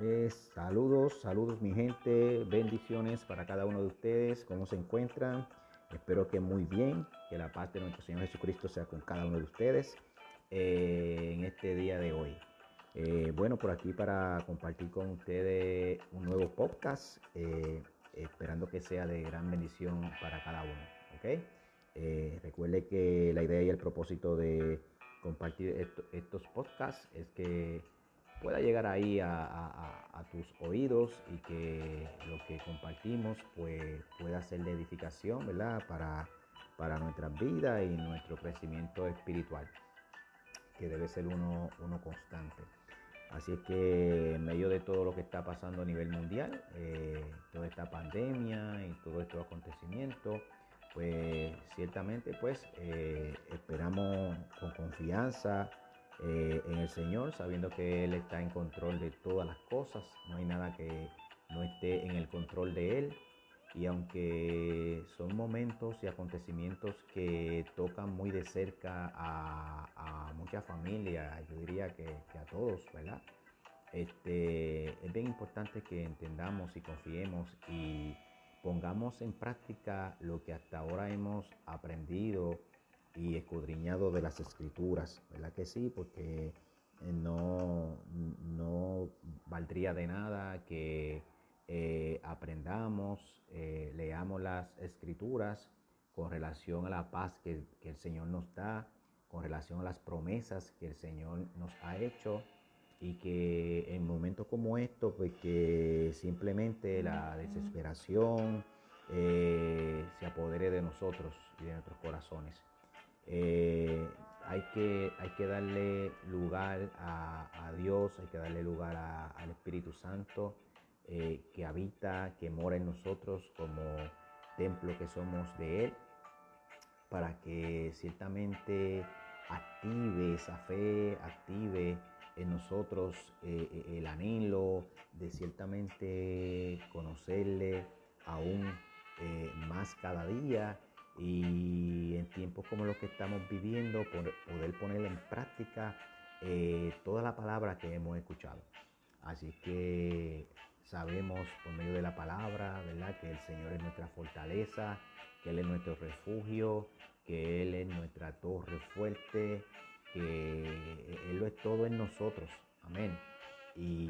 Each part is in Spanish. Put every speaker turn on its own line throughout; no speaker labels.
Eh, saludos, saludos mi gente, bendiciones para cada uno de ustedes, ¿cómo se encuentran? Espero que muy bien, que la paz de nuestro Señor Jesucristo sea con cada uno de ustedes eh, en este día de hoy. Eh, bueno, por aquí para compartir con ustedes un nuevo podcast, esperando que sea de gran bendición para cada uno. ¿ok? recuerde que la idea y el propósito de compartir estos podcasts es que pueda llegar ahí a, tus oídos y que lo que compartimos pues, pueda ser de edificación ¿verdad? Para, para nuestras vidas y nuestro crecimiento espiritual, que debe ser uno, uno constante. Así es que en medio de todo lo que está pasando a nivel mundial, eh, toda esta pandemia y todo estos acontecimientos, pues ciertamente pues eh, esperamos con confianza eh, en el Señor, sabiendo que Él está en control de todas las cosas, no hay nada que no esté en el control de Él. Y aunque son momentos y acontecimientos que tocan muy de cerca a, muchas familias, yo diría que, a todos, ¿verdad? Este, es bien importante que entendamos y confiemos y pongamos en práctica lo que hasta ahora hemos aprendido y escudriñado de las escrituras, ¿verdad que sí? Porque eh, no, no valdría de nada que eh, aprendamos, eh, leamos las escrituras con relación a la paz que, el Señor nos da, con relación a las promesas que el Señor nos ha hecho y que en momentos como estos, pues que simplemente la desesperación se apodere de nosotros y de nuestros corazones. Eh, hay, que, hay que darle lugar a, Dios, hay que darle lugar al Espíritu Santo eh, que habita, que mora en nosotros como templo que somos de Él, para que ciertamente active esa fe, active en nosotros eh, el anhelo de ciertamente conocerle aún más cada día y en tiempos como los que estamos viviendo, poder poner en práctica eh, toda la palabra que hemos escuchado. Así que sabemos por medio de la palabra, ¿verdad? Que el Señor es nuestra fortaleza, que Él es nuestro refugio, que Él es nuestra torre fuerte, que Él lo es todo en nosotros. Amén. Y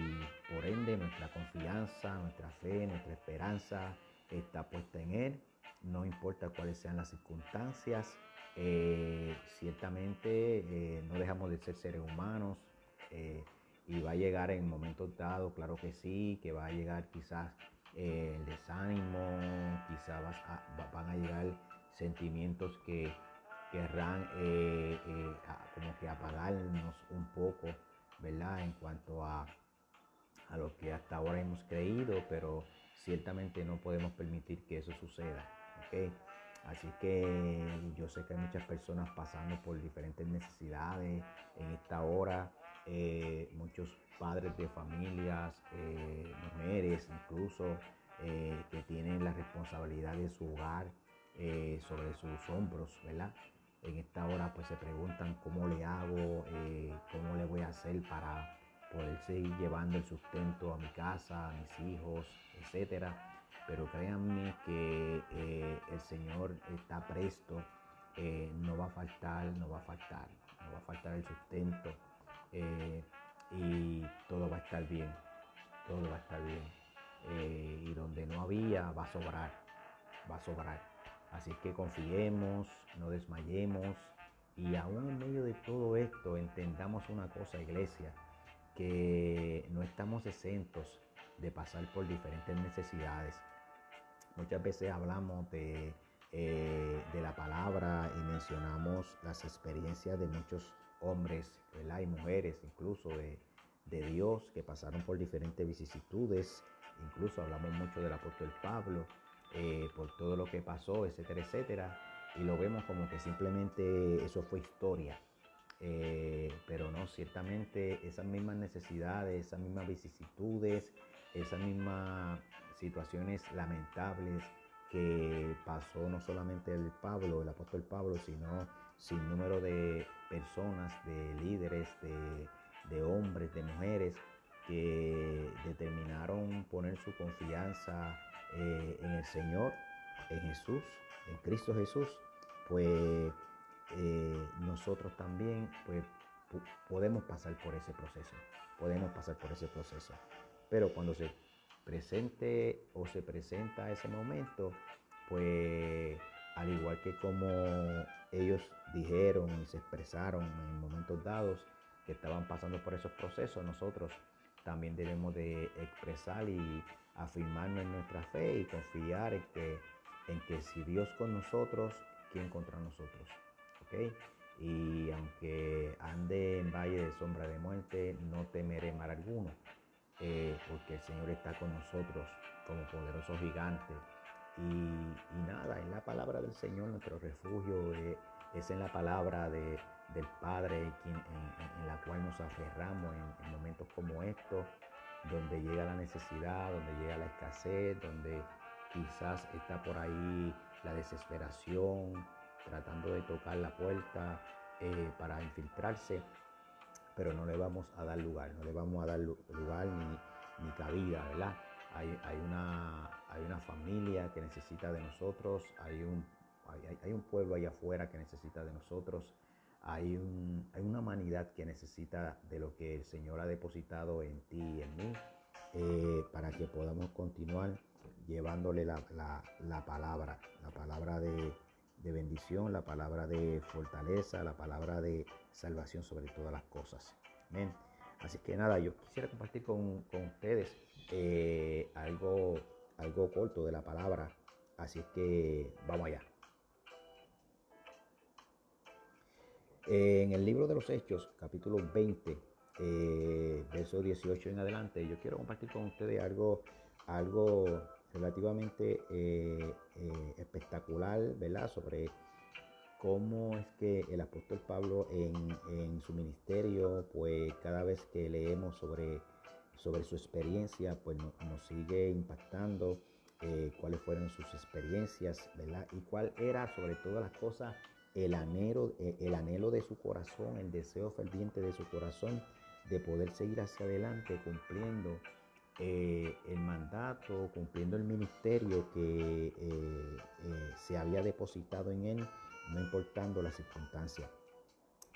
por ende nuestra confianza, nuestra fe, nuestra esperanza está puesta en Él no importa cuáles sean las circunstancias. Eh, ciertamente eh, no dejamos de ser seres humanos eh, y va a llegar en momentos dados, claro que sí, que va a llegar quizás el desánimo, quizás van a llegar sentimientos que querrán como que apagarnos un poco, ¿verdad? En cuanto a, a lo que hasta ahora hemos creído, pero ciertamente no podemos permitir que eso suceda. Así que yo sé que hay muchas personas pasando por diferentes necesidades en esta hora, eh, muchos padres de familias, eh, mujeres incluso, eh, que tienen la responsabilidad de su hogar sobre sus hombros, ¿verdad? En esta hora pues se preguntan cómo le hago, cómo le voy a hacer para poder seguir llevando el sustento a mi casa, a mis hijos, etcétera pero créanme que eh, el Señor está presto, eh, no va a faltar, no va a faltar, no va a faltar el sustento eh, y todo va a estar bien, todo va a estar bien. y donde no había va a sobrar, va a sobrar. Así que confiemos, no desmayemos y aún en medio de todo esto entendamos una cosa, iglesia, que no estamos exentos de pasar por diferentes necesidades. Muchas veces hablamos de, eh, de la palabra y mencionamos las experiencias de muchos hombres y mujeres, incluso de, Dios, que pasaron por diferentes vicisitudes. Incluso hablamos mucho del apóstol Pablo, eh, por todo lo que pasó, etcétera, etcétera. Y lo vemos como que simplemente eso fue historia. Eh, pero no, ciertamente esas mismas necesidades, esas mismas vicisitudes, esas mismas situaciones lamentables que pasó no solamente el Pablo, el apóstol Pablo, sino sin número de personas, de líderes, de, hombres, de mujeres que determinaron poner su confianza eh, en el Señor, en Jesús, en Cristo Jesús, pues eh, nosotros también pues, podemos pasar por ese proceso, podemos pasar por ese proceso. Pero cuando se presente o se presenta ese momento, pues al igual que como ellos dijeron y se expresaron en momentos dados que estaban pasando por esos procesos, nosotros también debemos de expresar y afirmarnos en nuestra fe y confiar en que, en que si Dios con nosotros, ¿quién contra nosotros? ¿Okay? Y aunque ande en valle de sombra de muerte, no temeré mal alguno, eh, porque el Señor está con nosotros como poderoso gigante. Y, nada, en la palabra del Señor nuestro refugio, eh, es en la palabra de, del Padre en, la cual nos aferramos en, momentos como estos, donde llega la necesidad, donde llega la escasez, donde quizás está por ahí la desesperación, tratando de tocar la puerta eh, para infiltrarse, pero no le vamos a dar lugar, no le vamos a dar lugar ni, ni cabida, ¿verdad? Hay, hay, una, hay una familia que necesita de nosotros, hay un, hay, hay un pueblo allá afuera que necesita de nosotros, hay, una humanidad que necesita de lo que el Señor ha depositado en ti y en mí eh, para que podamos continuar llevándole la, palabra, la palabra de, bendición, la palabra de fortaleza, la palabra de salvación sobre todas las cosas. Amén. Así que nada, yo quisiera compartir con, ustedes eh, algo, algo corto de la palabra. Así que vamos allá. En el libro de los Hechos, capítulo 20, eh, verso 18 en adelante, yo quiero compartir con ustedes algo, algo relativamente eh, eh, espectacular, ¿verdad? Sobre cómo es que el apóstol Pablo en, su ministerio, pues cada vez que leemos sobre, sobre su experiencia, pues nos sigue impactando, cuáles fueron sus experiencias, ¿verdad? Y cuál era sobre todas las cosas el anhelo, eh, el anhelo de su corazón, el deseo ferviente de su corazón de poder seguir hacia adelante cumpliendo eh, el mandato, cumpliendo el ministerio que eh, se había depositado en él, no importando las circunstancias.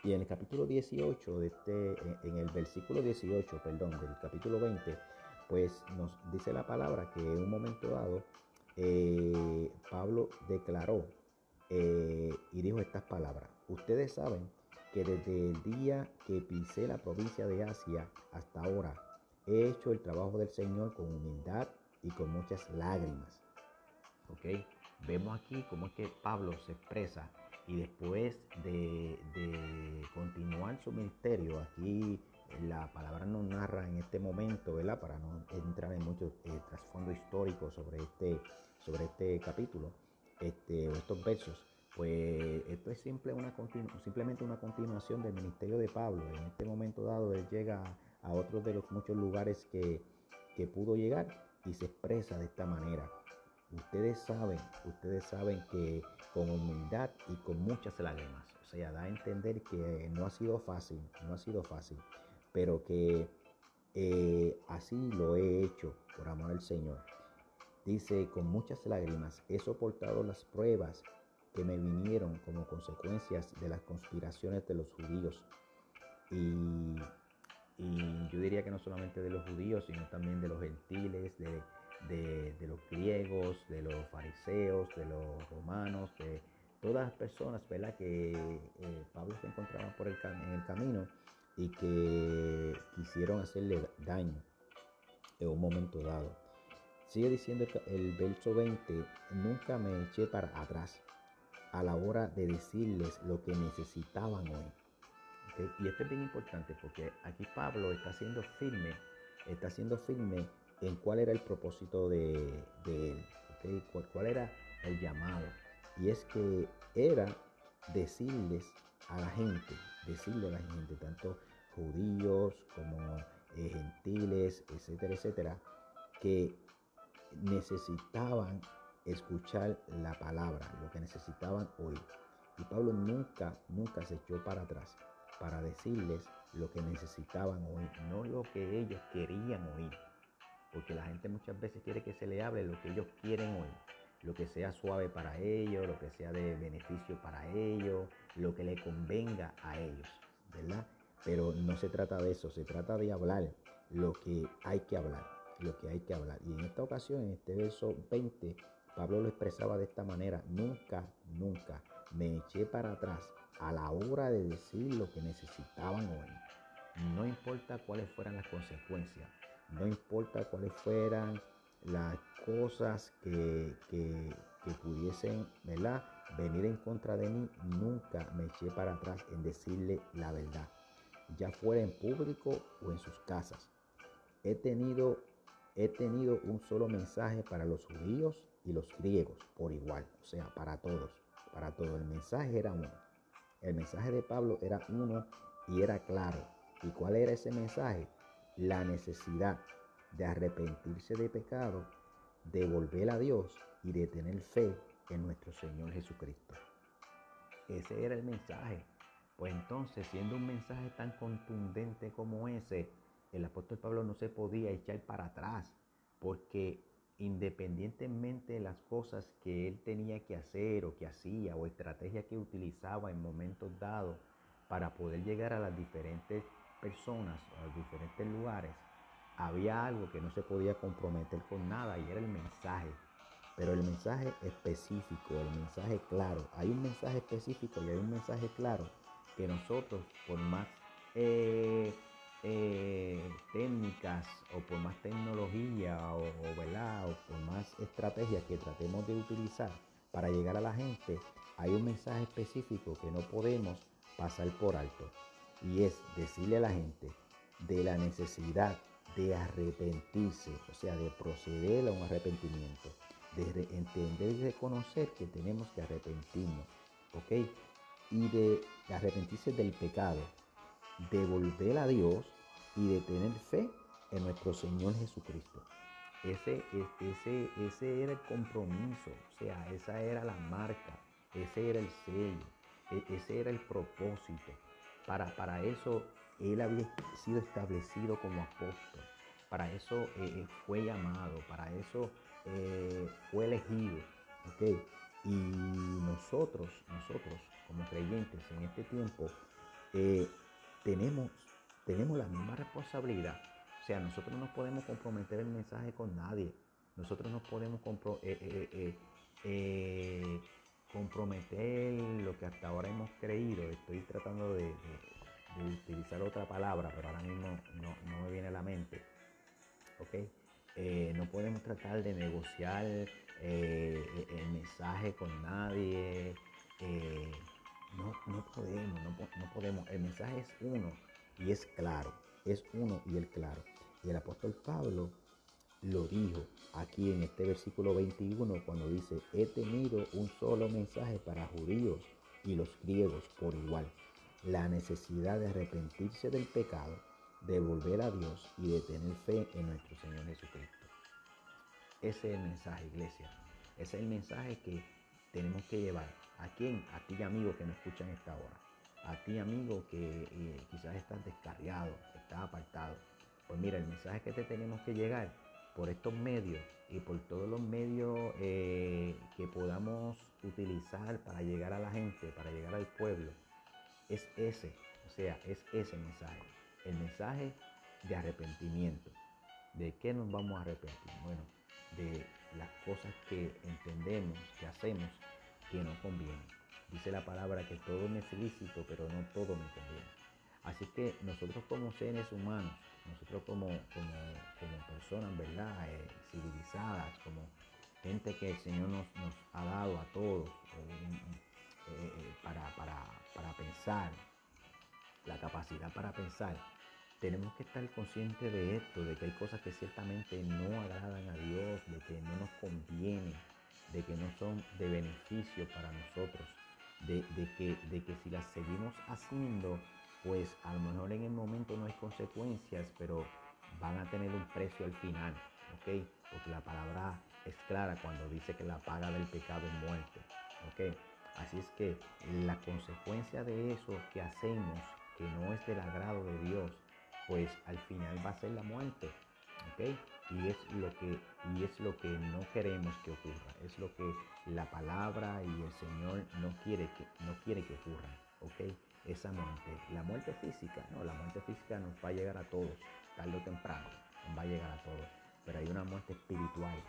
Y en el capítulo 18, de este, en el versículo 18, perdón, del capítulo 20, pues nos dice la palabra que en un momento dado Pablo declaró eh, y dijo estas palabras. Ustedes saben que desde el día que pisé la provincia de Asia hasta ahora, he hecho el trabajo del Señor con humildad y con muchas lágrimas. ¿Ok? Vemos aquí cómo es que Pablo se expresa y después de, continuar su ministerio, aquí la palabra nos narra en este momento, ¿verdad? Para no entrar en mucho eh, trasfondo histórico sobre este, sobre este capítulo este, estos versos, pues esto es simple una simplemente una continuación del ministerio de Pablo. En este momento dado, él llega a otros de los muchos lugares que, que pudo llegar y se expresa de esta manera. Ustedes saben, ustedes saben que con humildad y con muchas lágrimas, o sea, da a entender que no ha sido fácil, no ha sido fácil, pero que eh, así lo he hecho por amor al Señor. Dice, con muchas lágrimas he soportado las pruebas que me vinieron como consecuencias de las conspiraciones de los judíos. Y, yo diría que no solamente de los judíos, sino también de los gentiles, de, los griegos, de los fariseos, de los romanos, de todas las personas ¿verdad? que eh, Pablo se encontraba por el, en el camino y que quisieron hacerle daño en un momento dado. Sigue diciendo el verso 20, nunca me eché para atrás a la hora de decirles lo que necesitaban hoy. Y esto es bien importante porque aquí Pablo está siendo firme, está siendo firme en cuál era el propósito de, él, ¿Cuál, era el llamado. Y es que era decirles a la gente, decirle a la gente, tanto judíos como eh, gentiles, etcétera, etcétera, que necesitaban escuchar la palabra, lo que necesitaban oír. Y Pablo nunca, nunca se echó para atrás para decirles lo que necesitaban oír, no lo que ellos querían oír. porque la gente muchas veces quiere que se le hable lo que ellos quieren oír, lo que sea suave para ellos, lo que sea de beneficio para ellos, lo que le convenga a ellos, ¿verdad? Pero no se trata de eso, se trata de hablar lo que hay que hablar, lo que hay que hablar. Y en esta ocasión, en este verso 20, Pablo lo expresaba de esta manera, nunca, nunca me eché para atrás a la hora de decir lo que necesitaban oír. No importa cuáles fueran las consecuencias, no importa cuáles fueran las cosas que, pudiesen venir en contra de mí, nunca me eché para atrás en decirle la verdad, ya fuera en público o en sus casas. He tenido, he tenido un solo mensaje para los judíos y los griegos por igual, o sea, para todos, para todos. El mensaje era uno. El mensaje de Pablo era uno y era claro. ¿Y cuál era ese mensaje? La necesidad de arrepentirse de pecado, de volver a Dios y de tener fe en nuestro Señor Jesucristo. Ese era el mensaje. Pues entonces, siendo un mensaje tan contundente como ese, el apóstol Pablo no se podía echar para atrás, porque independientemente de las cosas que él tenía que hacer o que hacía o estrategias que utilizaba en momentos dados para poder llegar a las diferentes personas o a los diferentes lugares, había algo que no se podía comprometer con nada y era el mensaje. Pero el mensaje específico, el mensaje claro, hay un mensaje específico y hay un mensaje claro que nosotros, por más eh, eh, técnicas o por más tecnología o, ¿verdad? o por más estrategias que tratemos de utilizar para llegar a la gente, hay un mensaje específico que no podemos pasar por alto. Y es decirle a la gente de la necesidad de arrepentirse, o sea, de proceder a un arrepentimiento, de entender y reconocer que tenemos que arrepentirnos, ¿ok? Y de arrepentirse del pecado, de volver a Dios y de tener fe en nuestro Señor Jesucristo. Ese, ese, ese era el compromiso, o sea, esa era la marca, ese era el sello, e, ese era el propósito. Para, para eso él había sido establecido como apóstol, para eso eh, eh, fue llamado, para eso eh, fue elegido. Y nosotros, nosotros como creyentes en este tiempo, tenemos tenemos la misma responsabilidad. O sea, nosotros no podemos comprometer el mensaje con nadie. Nosotros no podemos eh, eh, eh, comprometer lo que hasta ahora hemos creído. Estoy tratando de, utilizar otra palabra, pero ahora mismo no, me viene a la mente. ¿Ok? no podemos tratar de negociar el mensaje con nadie. No, no podemos, no podemos. El mensaje es uno y es claro, es uno y el claro. Y el apóstol Pablo lo dijo aquí en este versículo 21 cuando dice, he tenido un solo mensaje para judíos y los griegos por igual, la necesidad de arrepentirse del pecado, de volver a Dios y de tener fe en nuestro Señor Jesucristo. Ese es el mensaje, iglesia. Ese es el mensaje que tenemos que llevar. ¿A quién? A ti, amigo, que me escuchan esta hora a ti amigo que eh, quizás estás descarriado, estás apartado. Pues mira, el mensaje que te tenemos que llegar por estos medios y por todos los medios eh, que podamos utilizar para llegar a la gente, para llegar al pueblo, es ese, o sea, es ese mensaje, el mensaje de arrepentimiento. ¿De qué nos vamos a arrepentir? Bueno, de las cosas que entendemos, que hacemos, que no convienen. Dice la palabra que todo me es lícito, pero no todo me conviene. Así que nosotros como seres humanos, nosotros como, como, personas, ¿verdad? Eh, civilizadas, como gente que el Señor nos, ha dado a todos eh, eh, para, para pensar, la capacidad para pensar, tenemos que estar conscientes de esto, de que hay cosas que ciertamente no agradan a Dios, de que no nos conviene, de que no son de beneficio para nosotros de, que, de que si las seguimos haciendo, pues a lo mejor en el momento no hay consecuencias, pero van a tener un precio al final, ¿ok? Porque la palabra es clara cuando dice que la paga del pecado es muerte, ¿ok? Así es que la consecuencia de eso que hacemos, que no es del agrado de Dios, pues al final va a ser la muerte, ¿ok? y es lo que y es lo que no queremos que ocurra es lo que la palabra y el Señor no quiere que no quiere que ocurra ¿ok? esa muerte la muerte física no la muerte física nos va a llegar a todos tarde o temprano nos va a llegar a todos pero hay una muerte espiritual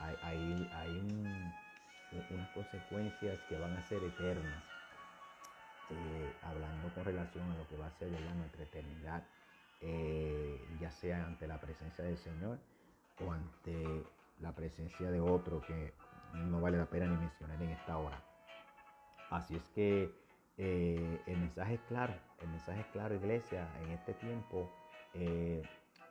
hay, hay, hay unas consecuencias que van a ser eternas eh, hablando con relación a lo que va a ser nuestra eternidad eh, ya sea ante la presencia del Señor o ante la presencia de otro que no vale la pena ni mencionar en esta hora. Así es que eh, el mensaje es claro, el mensaje es claro, iglesia, en este tiempo, eh,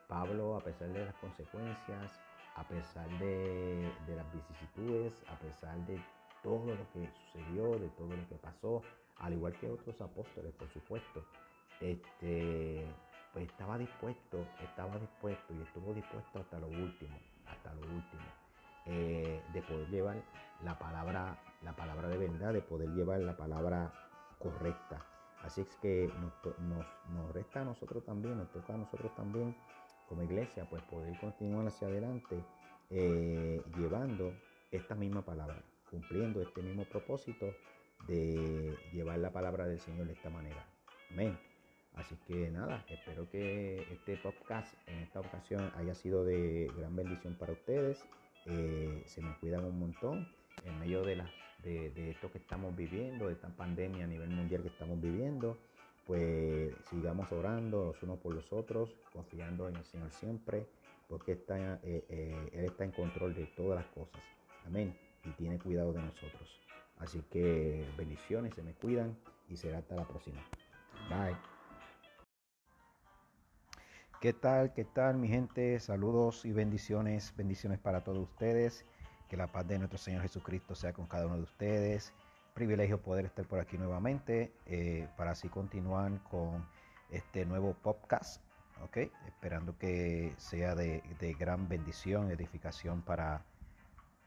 Pablo, a pesar de las consecuencias, a pesar de, de, las vicisitudes, a pesar de todo lo que sucedió, de todo lo que pasó, al igual que otros apóstoles, por supuesto, este, pues estaba dispuesto, estaba dispuesto y estuvo dispuesto hasta lo último, hasta lo último, eh, de poder llevar la palabra, la palabra de verdad, de poder llevar la palabra correcta. Así es que nos, resta a nosotros también, nos toca a nosotros también como iglesia, pues poder continuar hacia adelante eh, llevando esta misma palabra, cumpliendo este mismo propósito de llevar la palabra del Señor de esta manera. Amén. Así que nada, espero que este podcast en esta ocasión haya sido de gran bendición para ustedes. Eh, se me cuidan un montón en medio de, la, de, esto que estamos viviendo, de esta pandemia a nivel mundial que estamos viviendo. Pues sigamos orando los unos por los otros, confiando en el Señor siempre, porque está, eh, eh, Él está en control de todas las cosas. Amén. Y tiene cuidado de nosotros. Así que bendiciones, se me cuidan y será hasta la próxima. Bye. ¿Qué tal? ¿Qué tal mi gente? Saludos y bendiciones, bendiciones para todos ustedes. Que la paz de nuestro Señor Jesucristo sea con cada uno de ustedes. Privilegio poder estar por aquí nuevamente eh, para así continuar con este nuevo podcast. ¿ok? Esperando que sea de, gran bendición, edificación para,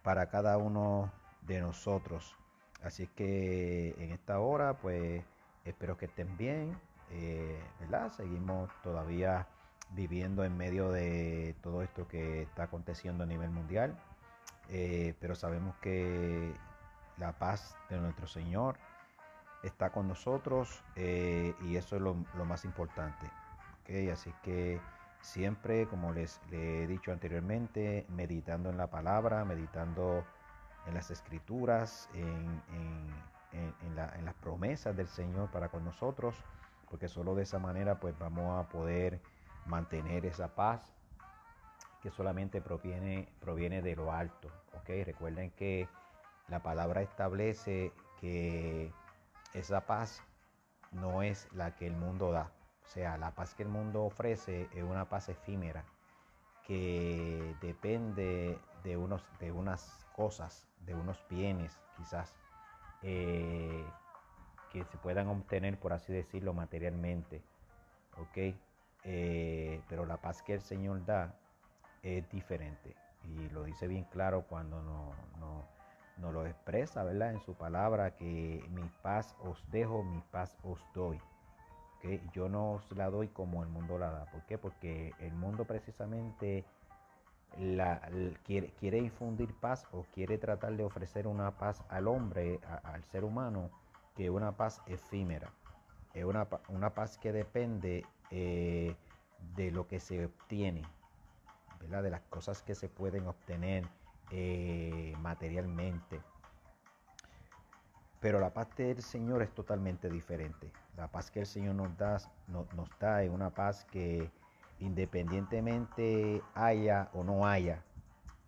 para cada uno de nosotros. Así que en esta hora, pues espero que estén bien, eh, ¿verdad? Seguimos todavía viviendo en medio de todo esto que está aconteciendo a nivel mundial, eh, pero sabemos que la paz de nuestro Señor está con nosotros eh, y eso es lo, más importante. Así que siempre, como les, he dicho anteriormente, meditando en la palabra, meditando en las escrituras, en, en las promesas del Señor para con nosotros, porque solo de esa manera pues vamos a poder mantener esa paz que solamente proviene, proviene de lo alto. ¿okay? Recuerden que la palabra establece que esa paz no es la que el mundo da. O sea, la paz que el mundo ofrece es una paz efímera que depende de, unos, de unas cosas, de unos bienes quizás, eh, que se puedan obtener, por así decirlo, materialmente. ¿ok? Eh, pero la paz que el Señor da es diferente. Y lo dice bien claro cuando nos no, lo expresa, ¿verdad? En su palabra, que mi paz os dejo, mi paz os doy. ¿Okay? Yo no os la doy como el mundo la da. ¿Por qué? Porque el mundo precisamente la, quiere, quiere, infundir paz o quiere tratar de ofrecer una paz al hombre, al ser humano, que es una paz efímera. Es una, una paz que depende eh, de lo que se obtiene, de las cosas que se pueden obtener eh, materialmente. Pero la paz del Señor es totalmente diferente. La paz que el Señor nos da, nos da es una paz que independientemente haya o no haya,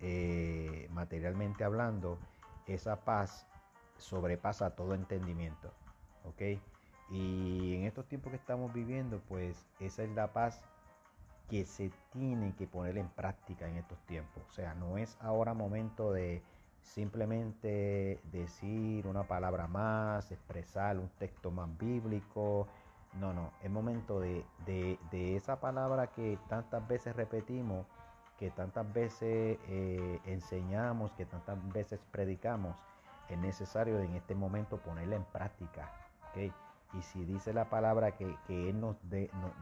eh, materialmente hablando, esa paz sobrepasa todo entendimiento. ¿ok? Y en estos tiempos que estamos viviendo, pues esa es la paz que se tiene que poner en práctica en estos tiempos. O sea, no es ahora momento de simplemente decir una palabra más, expresar un texto más bíblico. No, no, es momento de, esa palabra que tantas veces repetimos, que tantas veces eh, enseñamos, que tantas veces predicamos. Es necesario en este momento ponerla en práctica. ¿okay? Y si dice la palabra que, Él nos,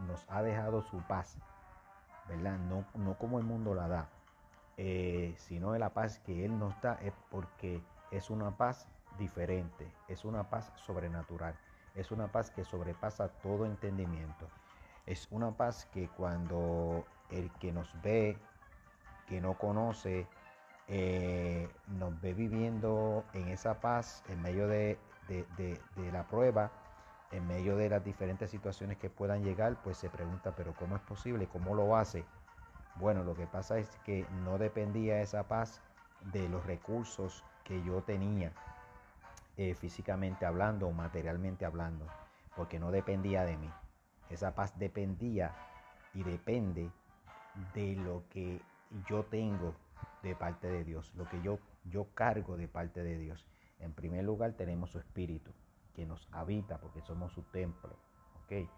nos ha dejado su paz, ¿verdad? No, no como el mundo la da, eh, sino de la paz que Él nos da es porque es una paz diferente, es una paz sobrenatural, es una paz que sobrepasa todo entendimiento. Es una paz que cuando el que nos ve, que no conoce, eh, nos ve viviendo en esa paz en medio de, la prueba, en medio de las diferentes situaciones que puedan llegar, pues se pregunta, pero ¿cómo es posible? ¿Cómo lo hace? Bueno, lo que pasa es que no dependía esa paz de los recursos que yo tenía eh, físicamente hablando o materialmente hablando, porque no dependía de mí. Esa paz dependía y depende de lo que yo tengo de parte de Dios, lo que yo, yo cargo de parte de Dios. En primer lugar tenemos su espíritu que nos habita porque somos su templo. ¿ok?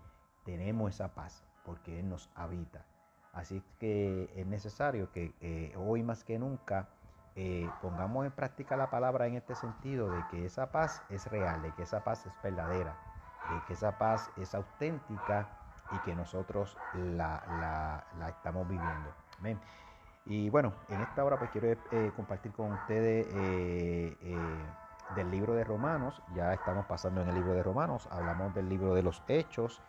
Tenemos esa paz porque Él nos habita. Así que es necesario que eh, hoy más que nunca eh, pongamos en práctica la palabra en este sentido de que esa paz es real, de que esa paz es verdadera, de que esa paz es auténtica y que nosotros la, estamos viviendo. Y bueno, en esta hora pues quiero eh, compartir con ustedes del libro de Romanos, ya estamos pasando en el libro de Romanos, hablamos del libro de los Hechos,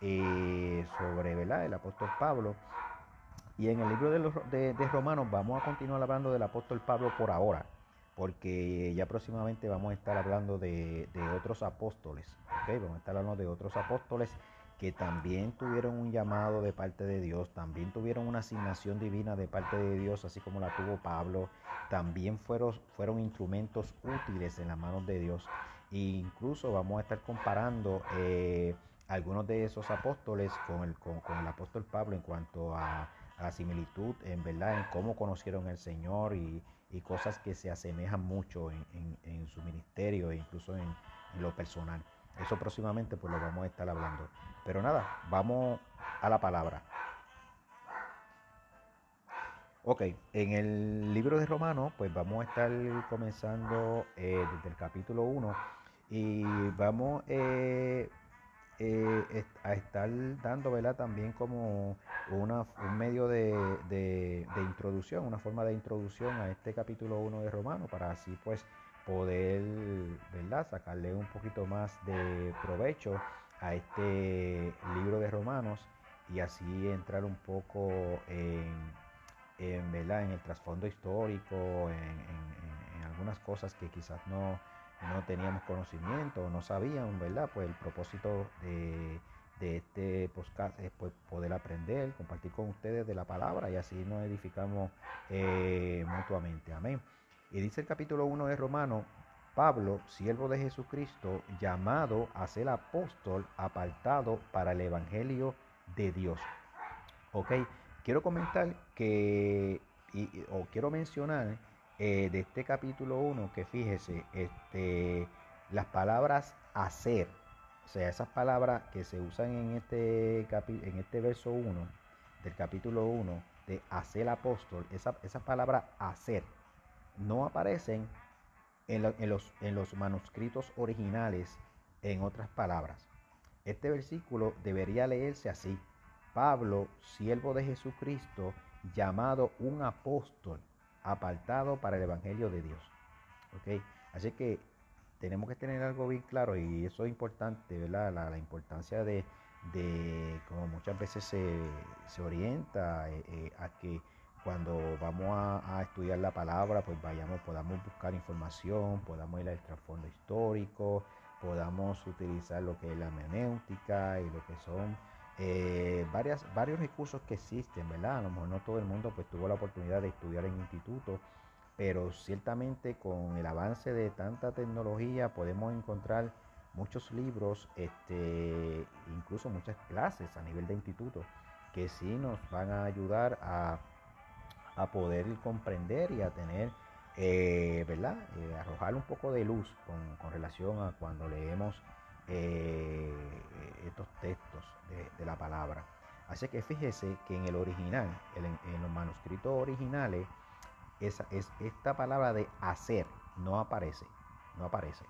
sobre ¿verdad? el apóstol Pablo y en el libro de, de, Romanos vamos a continuar hablando del apóstol Pablo por ahora, porque ya próximamente vamos a estar hablando de, otros apóstoles, vamos a estar hablando de otros apóstoles que también tuvieron un llamado de parte de Dios, también tuvieron una asignación divina de parte de Dios, así como la tuvo Pablo, también fueron, fueron instrumentos útiles en las manos de Dios. E incluso vamos a estar comparando eh, algunos de esos apóstoles con el, con el apóstol Pablo en cuanto a similitud en verdad en cómo conocieron al Señor y, cosas que se asemejan mucho en, su ministerio e incluso en, lo personal. Eso próximamente pues lo vamos a estar hablando. Pero nada, vamos a la palabra. Ok, en el libro de Romanos pues vamos a estar comenzando eh, desde el capítulo 1 y vamos eh, eh, a estar dando también como una, un medio de, introducción, una forma de introducción a este capítulo 1 de Romano para así pues poder ¿verdad? sacarle un poquito más de provecho a este libro de Romanos y así entrar un poco en, ¿verdad? en el trasfondo histórico, en algunas cosas que quizás no no teníamos conocimiento, no sabían, ¿verdad? Pues el propósito de, este podcast es pues, poder aprender, compartir con ustedes de la palabra y así nos edificamos eh, mutuamente. Amén. Y dice el capítulo 1 de Romano, Pablo, siervo de Jesucristo, llamado a ser apóstol, apartado para el Evangelio de Dios. Ok, quiero comentar que, o quiero mencionar eh, de este capítulo 1 que fíjese, este, las palabras hacer, o sea, esas palabras que se usan en este, en este verso 1 del capítulo 1 de hacer apóstol, esa, esas palabras hacer no aparecen en, los, en los manuscritos originales en otras palabras. Este versículo debería leerse así. Pablo, siervo de Jesucristo, llamado un apóstol apartado para el Evangelio de Dios. ¿ok? Así que tenemos que tener algo bien claro y eso es importante, ¿verdad? La, importancia de, como muchas veces se, orienta eh, eh, a que cuando vamos a, estudiar la palabra, pues vayamos, podamos buscar información, podamos ir al trasfondo histórico, podamos utilizar lo que es la hermenéutica y lo que son eh, varias, varios recursos que existen, ¿verdad? A lo mejor no todo el mundo pues tuvo la oportunidad de estudiar en instituto, pero ciertamente con el avance de tanta tecnología podemos encontrar muchos libros, este, incluso muchas clases a nivel de instituto, que sí nos van a ayudar a, poder comprender y a tener, eh, ¿verdad? Eh, arrojar un poco de luz con, con relación a cuando leemos eh, estos textos de, la palabra. Así que fíjese que en el original, en, los manuscritos originales, esa, es, esta palabra de hacer no aparece, no aparece.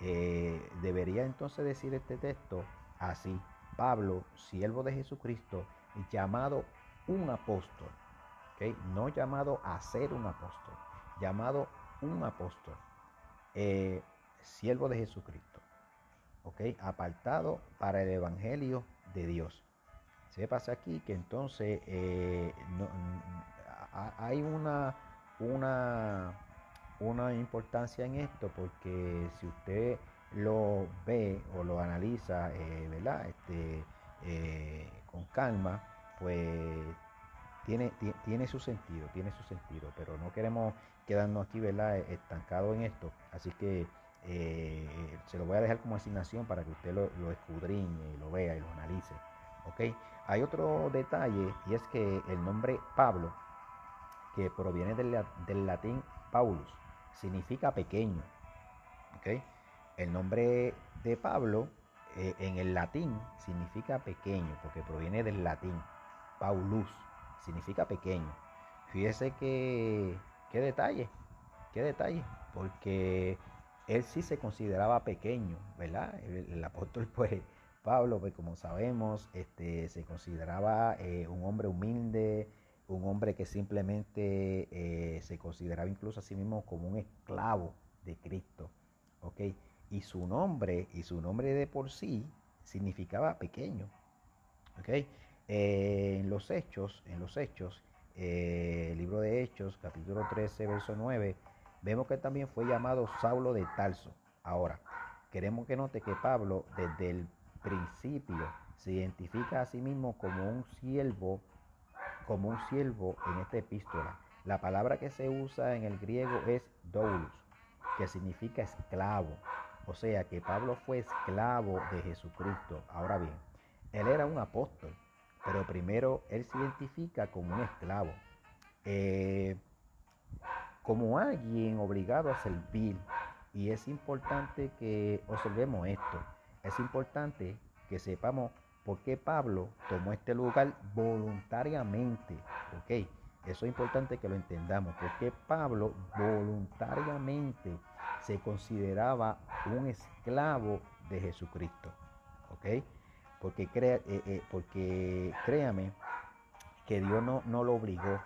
Eh, debería entonces decir este texto así, Pablo, siervo de Jesucristo, llamado un apóstol. No llamado a ser un apóstol, llamado un apóstol, eh, siervo de Jesucristo, ¿ok? Apartado para el Evangelio de Dios. Se pasa aquí que entonces eh, hay una, una, una importancia en esto porque si usted lo ve o lo analiza, eh, ¿verdad? Este, con calma, pues tiene, tiene su sentido, tiene su sentido, pero no queremos quedarnos aquí, ¿verdad? E, estancados en esto. Así que eh, se lo voy a dejar como asignación para que usted lo, lo escudriñe, lo vea y lo analice. ¿Ok? Hay otro detalle y es que el nombre Pablo, que proviene del, del latín Paulus, significa pequeño. ¿Ok? El nombre de Pablo eh, en el latín significa pequeño, porque proviene del latín Paulus significa pequeño. Fíjese que, qué detalle, qué detalle, porque él sí se consideraba pequeño, ¿verdad? El, apóstol, pues, Pablo, pues como sabemos, este, se consideraba eh, un hombre humilde, un hombre que simplemente eh, se consideraba incluso a sí mismo como un esclavo de Cristo, ¿ok? Y su nombre, y su nombre de por sí, significaba pequeño, ¿ok? Eh, en los Hechos, en los Hechos, eh, el libro de Hechos, capítulo 13, verso 9, vemos que también fue llamado Saulo de Tarso. Ahora, queremos que note que Pablo desde el principio se identifica a sí mismo como un siervo, como un siervo en esta epístola. La palabra que se usa en el griego es doulos, que significa esclavo. O sea que Pablo fue esclavo de Jesucristo. Ahora bien, él era un apóstol, pero primero él se identifica como un esclavo, eh, como alguien obligado a servir. Y es importante que observemos esto. Es importante que sepamos por qué Pablo tomó este lugar voluntariamente. ¿Ok? Eso es importante que lo entendamos. Porque Pablo voluntariamente se consideraba un esclavo de Jesucristo. ¿Ok? Porque, crea, eh, eh, porque créame que Dios no, no, lo obligó,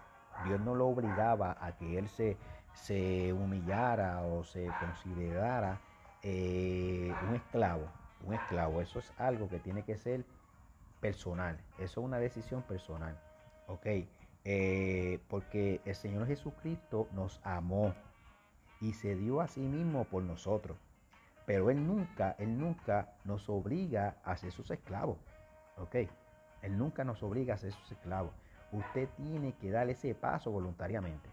Dios no lo obligaba a que él se, se humillara o se considerara eh, un esclavo, un esclavo. Eso es algo que tiene que ser personal, eso es una decisión personal, ¿ok? porque el Señor Jesucristo nos amó y se dio a sí mismo por nosotros. Pero Él nunca, Él nunca nos obliga a ser sus esclavos. ¿Ok? Él nunca nos obliga a ser sus esclavos. Usted tiene que dar ese paso voluntariamente.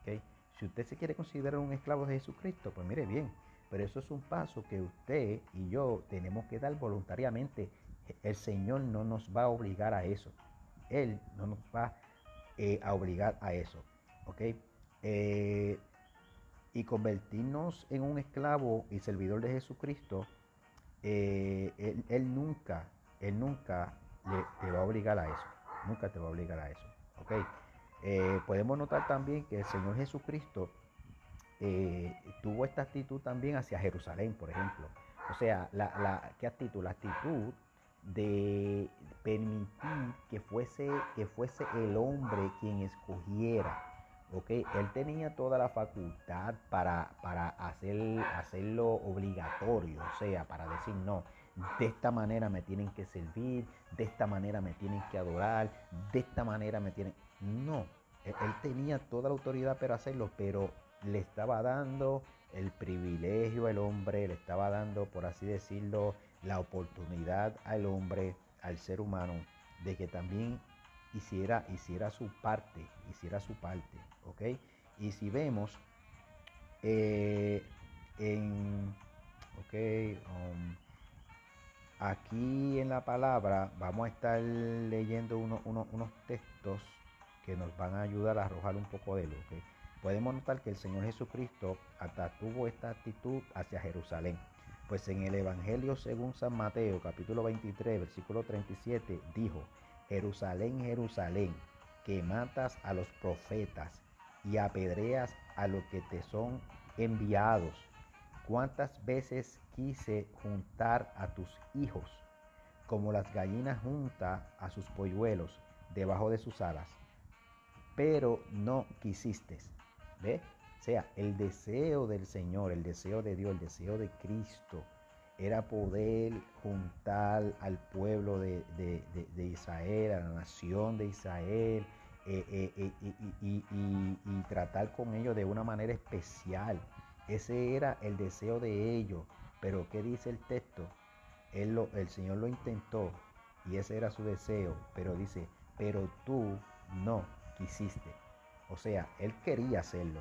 ¿Ok? Si usted se quiere considerar un esclavo de Jesucristo, pues mire bien. Pero eso es un paso que usted y yo tenemos que dar voluntariamente. El Señor no nos va a obligar a eso. Él no nos va eh, a obligar a eso. ¿Ok? Eh, y convertirnos en un esclavo y servidor de Jesucristo, eh, él, nunca, él nunca te va a obligar a eso. Nunca te va a obligar a eso. ¿ok? Eh, podemos notar también que el Señor Jesucristo eh, tuvo esta actitud también hacia Jerusalén, por ejemplo. O sea, la, ¿qué actitud? La actitud de permitir que fuese, que fuese el hombre quien escogiera él tenía toda la facultad para, para hacer, hacerlo obligatorio, o sea, para decir no, de esta manera me tienen que servir, de esta manera me tienen que adorar, de esta manera me tienen... No, él, él tenía toda la autoridad para hacerlo, pero le estaba dando el privilegio al hombre, le estaba dando, por así decirlo, la oportunidad al hombre, al ser humano, de que también hiciera, hiciera su parte, hiciera su parte, ¿ok? Y si vemos eh, en, ok, um, aquí en la palabra vamos a estar leyendo unos textos que nos van a ayudar a arrojar un poco de luz, Podemos notar que el Señor Jesucristo hasta tuvo esta actitud hacia Jerusalén. Pues en el Evangelio según San Mateo, capítulo 23, versículo 37, dijo, Jerusalén, Jerusalén, que matas a los profetas y apedreas a los que te son enviados. ¿Cuántas veces quise juntar a tus hijos, como las gallinas junta a sus polluelos debajo de sus alas? pero no quisiste. ¿Ve? O sea, el deseo del Señor, el deseo de Dios, el deseo de Cristo, era poder juntar al pueblo de, Israel, a la nación de Israel, eh, eh, eh, y, tratar con ellos de una manera especial. Ese era el deseo de ellos. Pero ¿qué dice el texto? Él el Señor lo intentó y ese era su deseo, pero dice, pero tú no quisiste. O sea, Él quería hacerlo.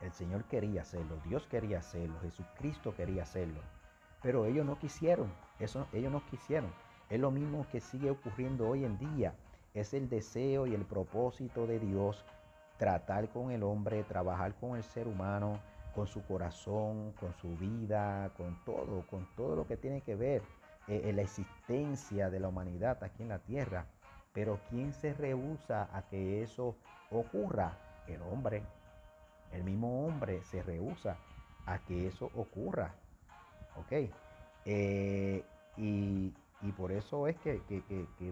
El Señor quería hacerlo, Dios quería hacerlo, Jesucristo quería hacerlo. Pero ellos no quisieron, eso ellos no quisieron. Es lo mismo que sigue ocurriendo hoy en día. Es el deseo y el propósito de Dios tratar con el hombre, trabajar con el ser humano, con su corazón, con su vida, con todo, con todo lo que tiene que ver eh, en la existencia de la humanidad aquí en la tierra. Pero ¿quién se rehúsa a que eso ocurra? El hombre. El mismo hombre se rehúsa a que eso ocurra. ¿Ok? Eh, y, por eso es que,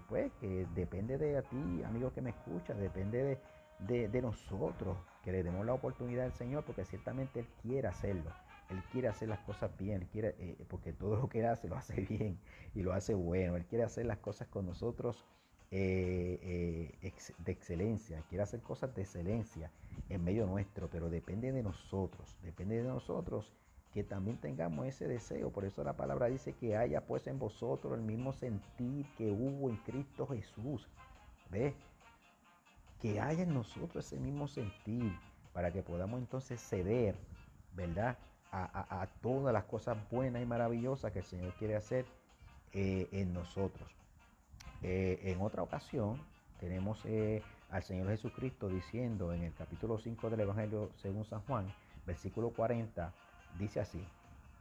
pues, que depende de ti, amigo que me escucha, depende de, nosotros que le demos la oportunidad al Señor, porque ciertamente Él quiere hacerlo. Él quiere hacer las cosas bien, él quiere, eh, porque todo lo que Él hace lo hace bien y lo hace bueno. Él quiere hacer las cosas con nosotros eh, de excelencia, quiere hacer cosas de excelencia en medio nuestro, pero depende de nosotros, depende de nosotros que también tengamos ese deseo. Por eso la palabra dice que haya pues en vosotros el mismo sentir que hubo en Cristo Jesús. ¿Ves? Que haya en nosotros ese mismo sentir para que podamos entonces ceder, ¿verdad? A, todas las cosas buenas y maravillosas que el Señor quiere hacer eh, en nosotros. Eh, en otra ocasión tenemos eh, al Señor Jesucristo diciendo en el capítulo 5 del Evangelio según San Juan, versículo 40, dice así,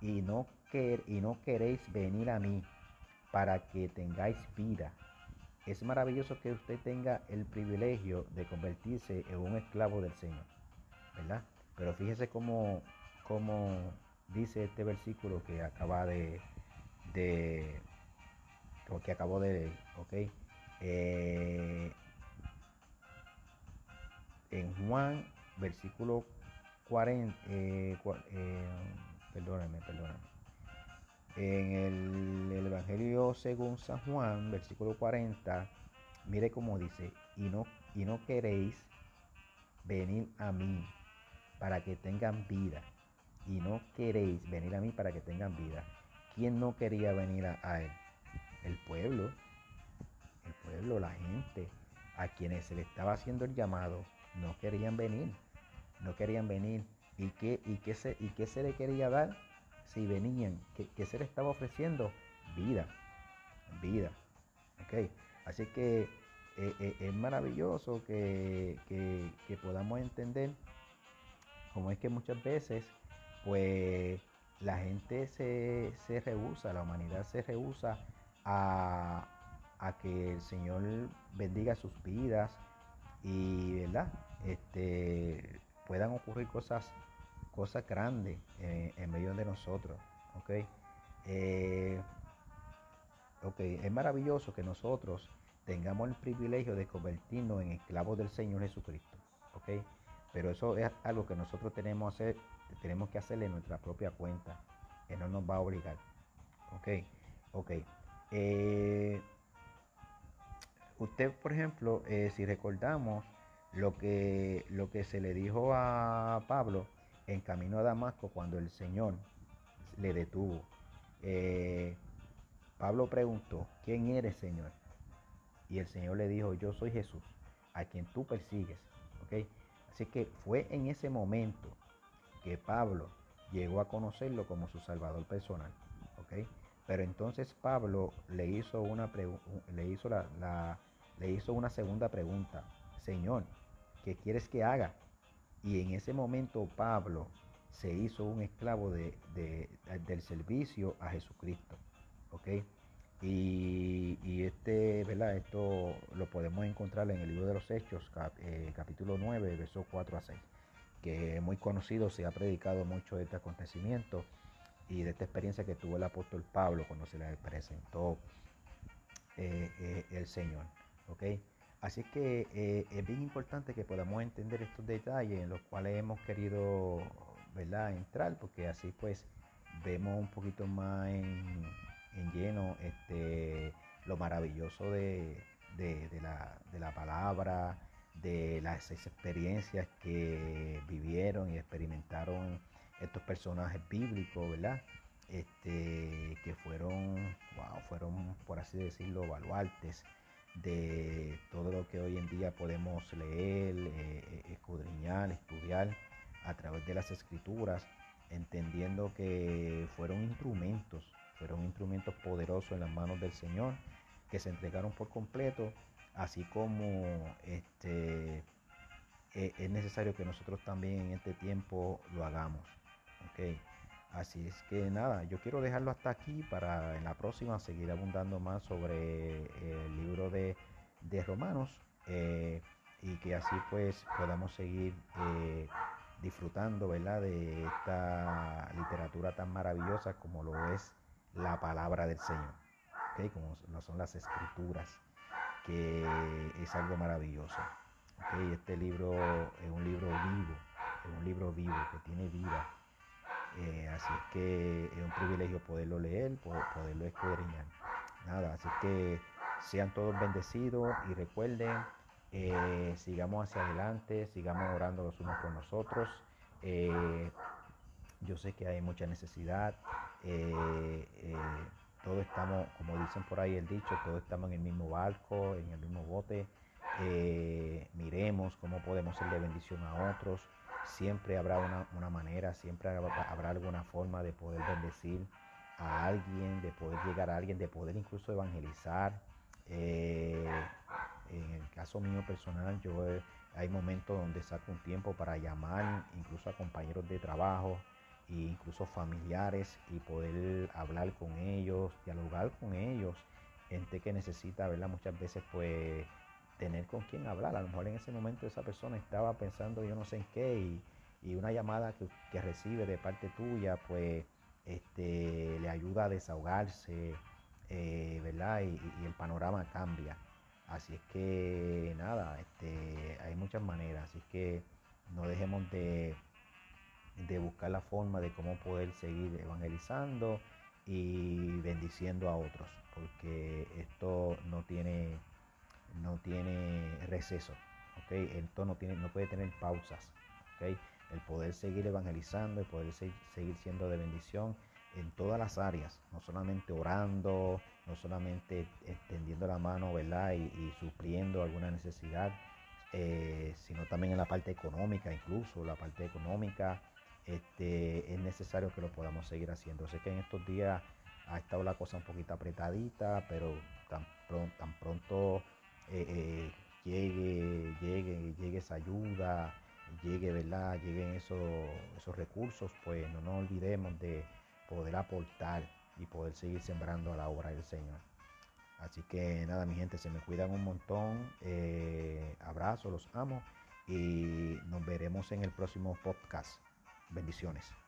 y no, y no queréis venir a mí para que tengáis vida. Es maravilloso que usted tenga el privilegio de convertirse en un esclavo del Señor, ¿verdad? Pero fíjese cómo, cómo dice este versículo que acaba de, de que acabo de leer, ¿ok? Eh, en Juan, versículo 40, eh, eh, perdóname, perdóname. En el, Evangelio según San Juan, versículo 40, mire cómo dice, y no, y no queréis venir a mí para que tengan vida. Y no queréis venir a mí para que tengan vida. ¿Quién no quería venir a, él? El pueblo. El pueblo, la gente, a quienes se le estaba haciendo el llamado, no querían venir no querían venir. ¿Y qué, y qué, se, y qué se le quería dar si venían? ¿Qué, se le estaba ofreciendo? Vida, vida. ¿ok? Así que eh, eh, es maravilloso que, podamos entender cómo es que muchas veces, pues la gente se, se rehúsa, la humanidad se rehúsa a, a que el Señor bendiga sus vidas y, ¿verdad? Este, puedan ocurrir cosas, cosas grandes eh, en medio de nosotros. ¿ok? Eh, ok, es maravilloso que nosotros tengamos el privilegio de convertirnos en esclavos del Señor Jesucristo. ¿ok? Pero eso es algo que nosotros tenemos, hacer, tenemos que hacerle en nuestra propia cuenta. Él no nos va a obligar. ¿ok? Ok. Eh, usted, por ejemplo, si recordamos, lo que, lo que se le dijo a Pablo en camino a Damasco cuando el Señor le detuvo. Eh, Pablo preguntó, ¿quién eres, Señor? Y el Señor le dijo, yo soy Jesús, a quien tú persigues. ¿Okay? Así que fue en ese momento que Pablo llegó a conocerlo como su salvador personal. ¿okay? Pero entonces Pablo le hizo una, le hizo la, le hizo una segunda pregunta. Señor, ¿qué quieres que haga? Y en ese momento Pablo se hizo un esclavo de, del servicio a Jesucristo. ¿Ok? Y, este, ¿verdad? Esto lo podemos encontrar en el libro de los Hechos, eh, capítulo 9, versos 4 a 6, que es muy conocido, se ha predicado mucho de este acontecimiento y de esta experiencia que tuvo el apóstol Pablo cuando se le presentó eh, eh, el Señor. ¿Ok? Así que eh, es bien importante que podamos entender estos detalles en los cuales hemos querido ¿verdad? entrar, porque así pues vemos un poquito más en, lleno este, lo maravilloso de, la, de la palabra, de las experiencias que vivieron y experimentaron estos personajes bíblicos, ¿verdad? Este, que fueron, wow, fueron, por así decirlo, baluartes de todo lo que hoy en día podemos leer, eh, eh, escudriñar, estudiar a través de las escrituras, entendiendo que fueron instrumentos, fueron instrumentos poderosos en las manos del Señor, que se entregaron por completo, así como este, e, es necesario que nosotros también en este tiempo lo hagamos. Okay. Así es que nada, yo quiero dejarlo hasta aquí para en la próxima seguir abundando más sobre el libro de, Romanos eh, y que así pues podamos seguir eh, disfrutando ¿verdad? de esta literatura tan maravillosa como lo es la palabra del Señor, ¿okay? como lo son las escrituras, que es algo maravilloso. Este libro es un libro vivo, es un libro vivo que tiene vida eh, así es que es un privilegio poderlo leer, poderlo escudriñar. Nada, así que sean todos bendecidos y recuerden, eh, sigamos hacia adelante, sigamos orando los unos por nosotros. Eh, yo sé que hay mucha necesidad. todos estamos, como dicen por ahí el dicho, todos estamos en el mismo barco, en el mismo bote. miremos cómo podemos ser de bendición a otros siempre habrá una, manera, siempre habrá, alguna forma de poder bendecir a alguien, de poder llegar a alguien, de poder incluso evangelizar. Eh, en el caso mío personal, yo hay momentos donde saco un tiempo para llamar incluso a compañeros de trabajo e incluso familiares y poder hablar con ellos, dialogar con ellos, gente que necesita, ¿verdad? Muchas veces pues tener con quién hablar. A lo mejor en ese momento esa persona estaba pensando yo no sé en qué y, una llamada que, recibe de parte tuya pues este, le ayuda a desahogarse, eh, ¿verdad? Y, el panorama cambia. Así es que nada, este, hay muchas maneras, así es que no dejemos de, de buscar la forma de cómo poder seguir evangelizando y bendiciendo a otros, porque esto no tiene no tiene receso, ¿okay? Esto no, tiene, no puede tener pausas. El poder seguir evangelizando, el poder seguir siendo de bendición en todas las áreas, no solamente orando, no solamente extendiendo la mano, ¿verdad? Y, y supliendo alguna necesidad, eh, sino también en la parte económica, incluso la parte económica, este, es necesario que lo podamos seguir haciendo. Sé que en estos días ha estado la cosa un poquito apretadita, pero tan, pronto eh, llegue, llegue, llegue esa ayuda, llegue, ¿verdad? Lleguen esos, esos recursos, pues no nos olvidemos de poder aportar y poder seguir sembrando a la obra del Señor. Así que nada, mi gente, se me cuidan un montón. Eh, abrazo, los amo y nos veremos en el próximo podcast. Bendiciones.